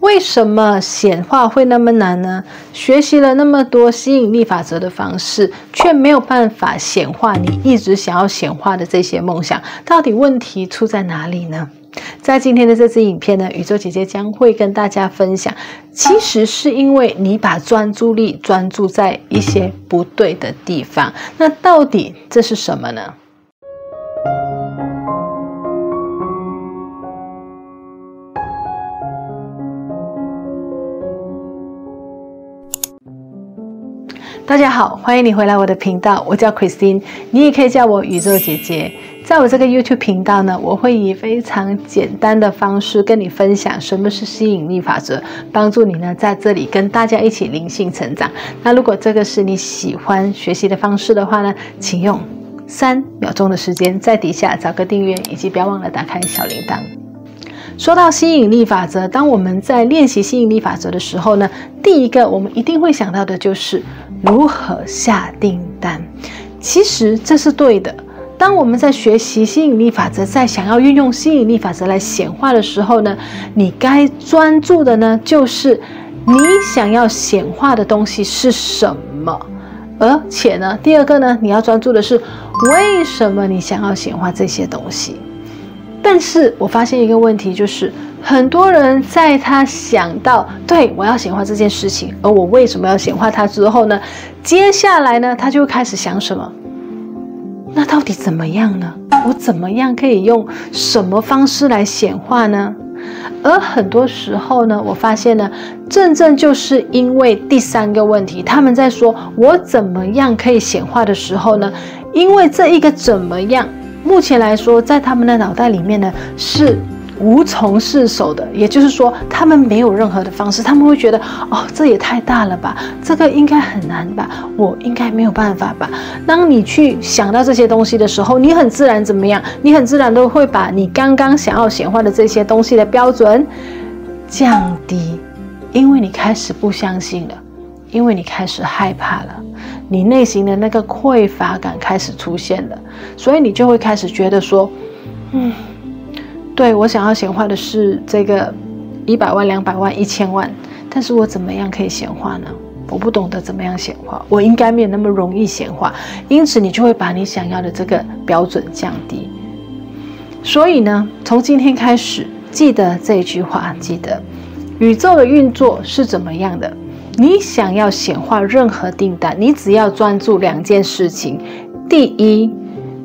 为什么显化会那么难呢？学习了那么多吸引力法则的方式，却没有办法显化你一直想要显化的这些梦想，到底问题出在哪里呢？在今天的这支影片呢，宇宙姐姐将会跟大家分享，其实是因为你把专注力专注在一些不对的地方。那到底这是什么呢？大家好，欢迎你回来我的频道，我叫 Christine，你也可以叫我宇宙姐姐。在我这个 YouTube 频道呢，我会以非常简单的方式跟你分享什么是吸引力法则，帮助你呢在这里跟大家一起灵性成长。那如果这个是你喜欢学习的方式的话呢，请用三秒钟的时间在底下找个订阅，以及不要忘了打开小铃铛。说到吸引力法则，当我们在练习吸引力法则的时候呢，第一个我们一定会想到的就是如何下订单。其实这是对的。当我们在学习吸引力法则，在想要运用吸引力法则来显化的时候呢，你该专注的呢，就是你想要显化的东西是什么，而且呢，第二个呢，你要专注的是为什么你想要显化这些东西。但是我发现一个问题，就是很多人在他想到对我要显化这件事情，而我为什么要显化它之后呢，接下来呢，他就开始想什么？那到底怎么样呢？我怎么样可以用什么方式来显化呢？而很多时候呢，我发现呢，正正就是因为第三个问题，他们在说我怎么样可以显化的时候呢，因为这一个怎么样，目前来说，在他们的脑袋里面呢是。无从释手的，也就是说，他们没有任何的方式，他们会觉得，哦，这也太大了吧，这个应该很难吧，我应该没有办法吧。当你去想到这些东西的时候，你很自然怎么样？你很自然都会把你刚刚想要显化的这些东西的标准降低，因为你开始不相信了，因为你开始害怕了，你内心的那个匮乏感开始出现了，所以你就会开始觉得说，嗯。对，我想要显化的是这个一百万、两百万、一千万，但是我怎么样可以显化呢？我不懂得怎么样显化，我应该没有那么容易显化，因此你就会把你想要的这个标准降低。所以呢，从今天开始，记得这一句话，记得宇宙的运作是怎么样的。你想要显化任何订单，你只要专注两件事情：第一，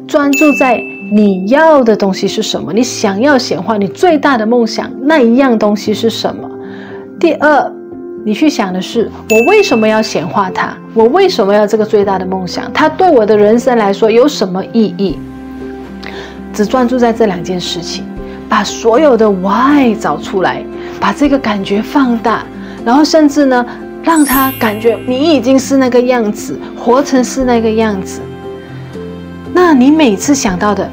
专注在。你要的东西是什么？你想要显化你最大的梦想那一样东西是什么？第二，你去想的是我为什么要显化它？我为什么要这个最大的梦想？它对我的人生来说有什么意义？只专注在这两件事情，把所有的 why 找出来，把这个感觉放大，然后甚至呢，让他感觉你已经是那个样子，活成是那个样子。那你每次想到的，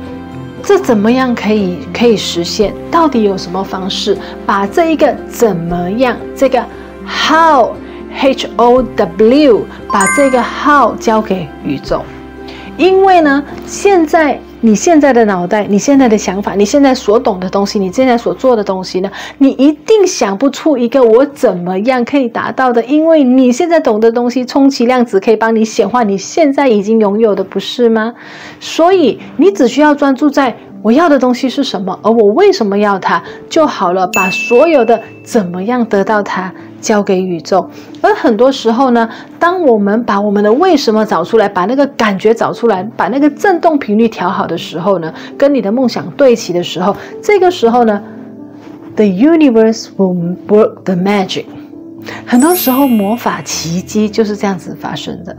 这怎么样可以可以实现？到底有什么方式把这一个怎么样这个 how h o w 把这个 how 交给宇宙？因为呢，现在。你现在的脑袋，你现在的想法，你现在所懂的东西，你现在所做的东西呢？你一定想不出一个我怎么样可以达到的，因为你现在懂的东西，充其量只可以帮你显化你现在已经拥有的，不是吗？所以你只需要专注在。我要的东西是什么？而我为什么要它就好了。把所有的怎么样得到它交给宇宙。而很多时候呢，当我们把我们的为什么找出来，把那个感觉找出来，把那个振动频率调好的时候呢，跟你的梦想对齐的时候，这个时候呢，the universe will work the magic。很多时候，魔法奇迹就是这样子发生的。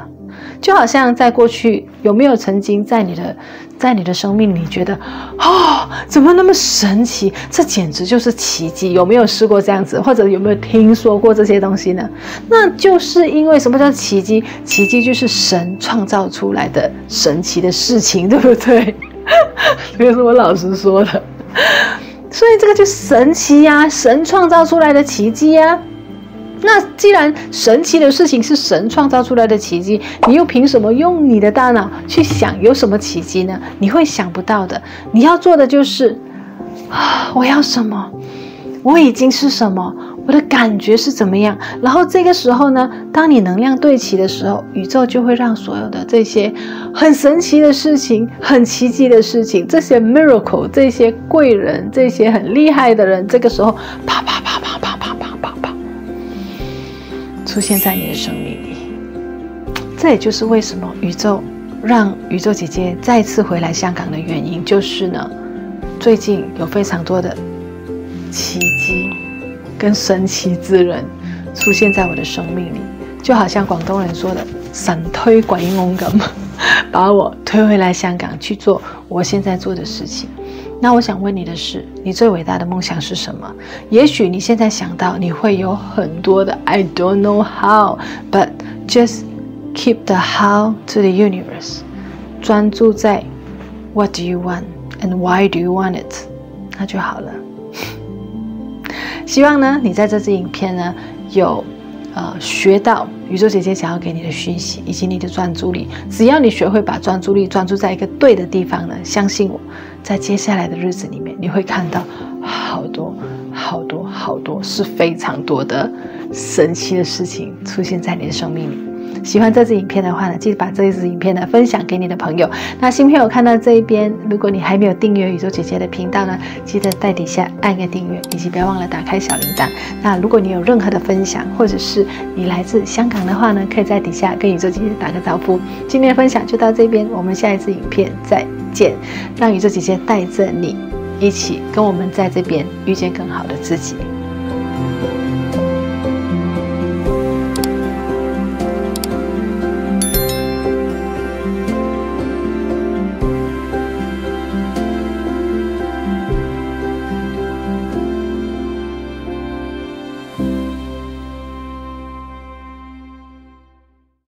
就好像在过去，有没有曾经在你的，在你的生命里觉得，哦，怎么那么神奇？这简直就是奇迹！有没有试过这样子？或者有没有听说过这些东西呢？那就是因为什么叫奇迹？奇迹就是神创造出来的神奇的事情，对不对？这个是我老师说的。所以这个就神奇呀，神创造出来的奇迹呀。那既然神奇的事情是神创造出来的奇迹，你又凭什么用你的大脑去想有什么奇迹呢？你会想不到的。你要做的就是，啊，我要什么？我已经是什么？我的感觉是怎么样？然后这个时候呢，当你能量对齐的时候，宇宙就会让所有的这些很神奇的事情、很奇迹的事情、这些 miracle、这些贵人、这些很厉害的人，这个时候啪啪出现在你的生命里。这也就是为什么宇宙让宇宙姐姐再次回来香港的原因，就是呢，最近有非常多的奇迹。跟神奇之人出现在我的生命里，就好像广东人说的“神推鬼翁”咁，把我推回来香港去做我现在做的事情。那我想问你的是，你最伟大的梦想是什么？也许你现在想到你会有很多的 “I don't know how”，but just keep the how to the universe，专注在 “What do you want and why do you want it”，那就好了。希望呢，你在这支影片呢，有呃学到宇宙姐姐想要给你的讯息，以及你的专注力。只要你学会把专注力专注在一个对的地方呢，相信我，在接下来的日子里面，你会看到好多好多好多是非常多的神奇的事情出现在你的生命里。喜欢这支影片的话呢，记得把这一支影片呢分享给你的朋友。那新朋友看到这一边，如果你还没有订阅宇宙姐姐的频道呢，记得在底下按个订阅，以及不要忘了打开小铃铛。那如果你有任何的分享，或者是你来自香港的话呢，可以在底下跟宇宙姐姐打个招呼。今天的分享就到这边，我们下一支影片再见。让宇宙姐姐带着你一起跟我们在这边遇见更好的自己。